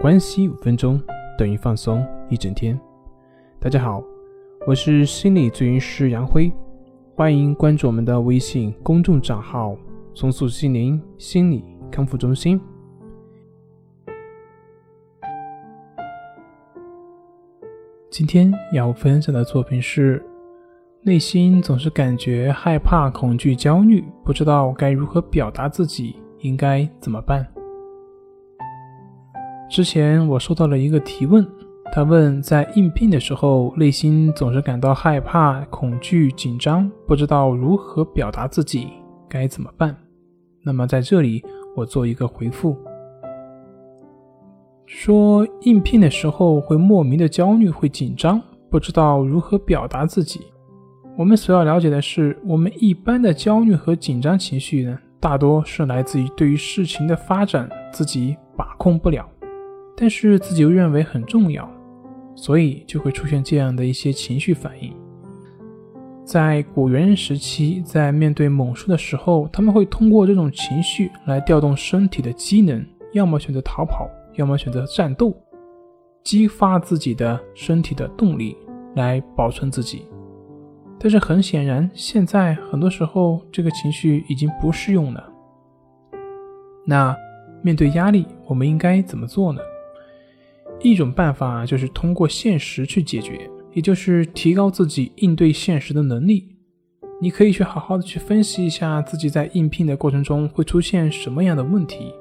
关系五分钟等于放松一整天。大家好，我是心理咨询师杨辉，欢迎关注我们的微信公众账号“松塑心灵心理康复中心”。今天要分享的作品是：内心总是感觉害怕、恐惧、焦虑，不知道该如何表达自己，应该怎么办？之前我收到了一个提问，他问在应聘的时候，内心总是感到害怕、恐惧、紧张，不知道如何表达自己，该怎么办？那么在这里我做一个回复，说应聘的时候会莫名的焦虑、会紧张，不知道如何表达自己。我们所要了解的是，我们一般的焦虑和紧张情绪呢，大多是来自于对于事情的发展自己把控不了。但是自己又认为很重要，所以就会出现这样的一些情绪反应。在古猿人时期，在面对猛兽的时候，他们会通过这种情绪来调动身体的机能，要么选择逃跑，要么选择战斗，激发自己的身体的动力来保存自己。但是很显然，现在很多时候这个情绪已经不适用了。那面对压力，我们应该怎么做呢？一种办法就是通过现实去解决，也就是提高自己应对现实的能力。你可以去好好的去分析一下自己在应聘的过程中会出现什么样的问题，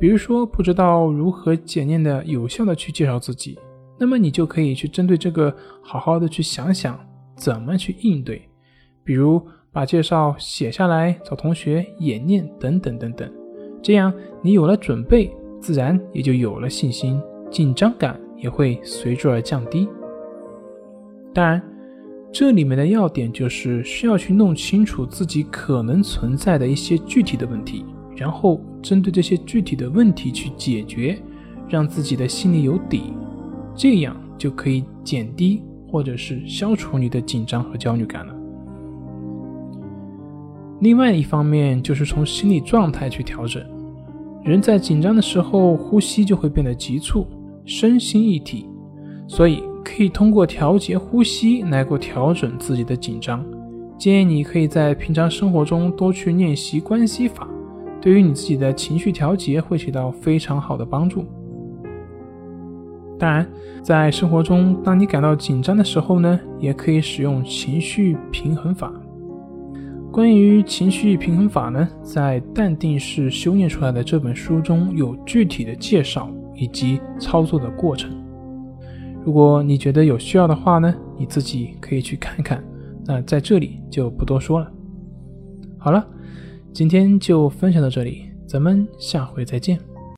比如说不知道如何简练的、有效的去介绍自己，那么你就可以去针对这个好好的去想想怎么去应对，比如把介绍写下来，找同学演练等等等等，这样你有了准备，自然也就有了信心。紧张感也会随之而降低。当然，这里面的要点就是需要去弄清楚自己可能存在的一些具体的问题，然后针对这些具体的问题去解决，让自己的心里有底，这样就可以减低或者是消除你的紧张和焦虑感了。另外一方面就是从心理状态去调整，人在紧张的时候，呼吸就会变得急促。身心一体，所以可以通过调节呼吸来够调整自己的紧张。建议你可以在平常生活中多去练习关系法，对于你自己的情绪调节会起到非常好的帮助。当然，在生活中，当你感到紧张的时候呢，也可以使用情绪平衡法。关于情绪平衡法呢，在《淡定式修炼出来的》这本书中有具体的介绍。以及操作的过程。如果你觉得有需要的话呢，你自己可以去看看。那在这里就不多说了。好了，今天就分享到这里，咱们下回再见。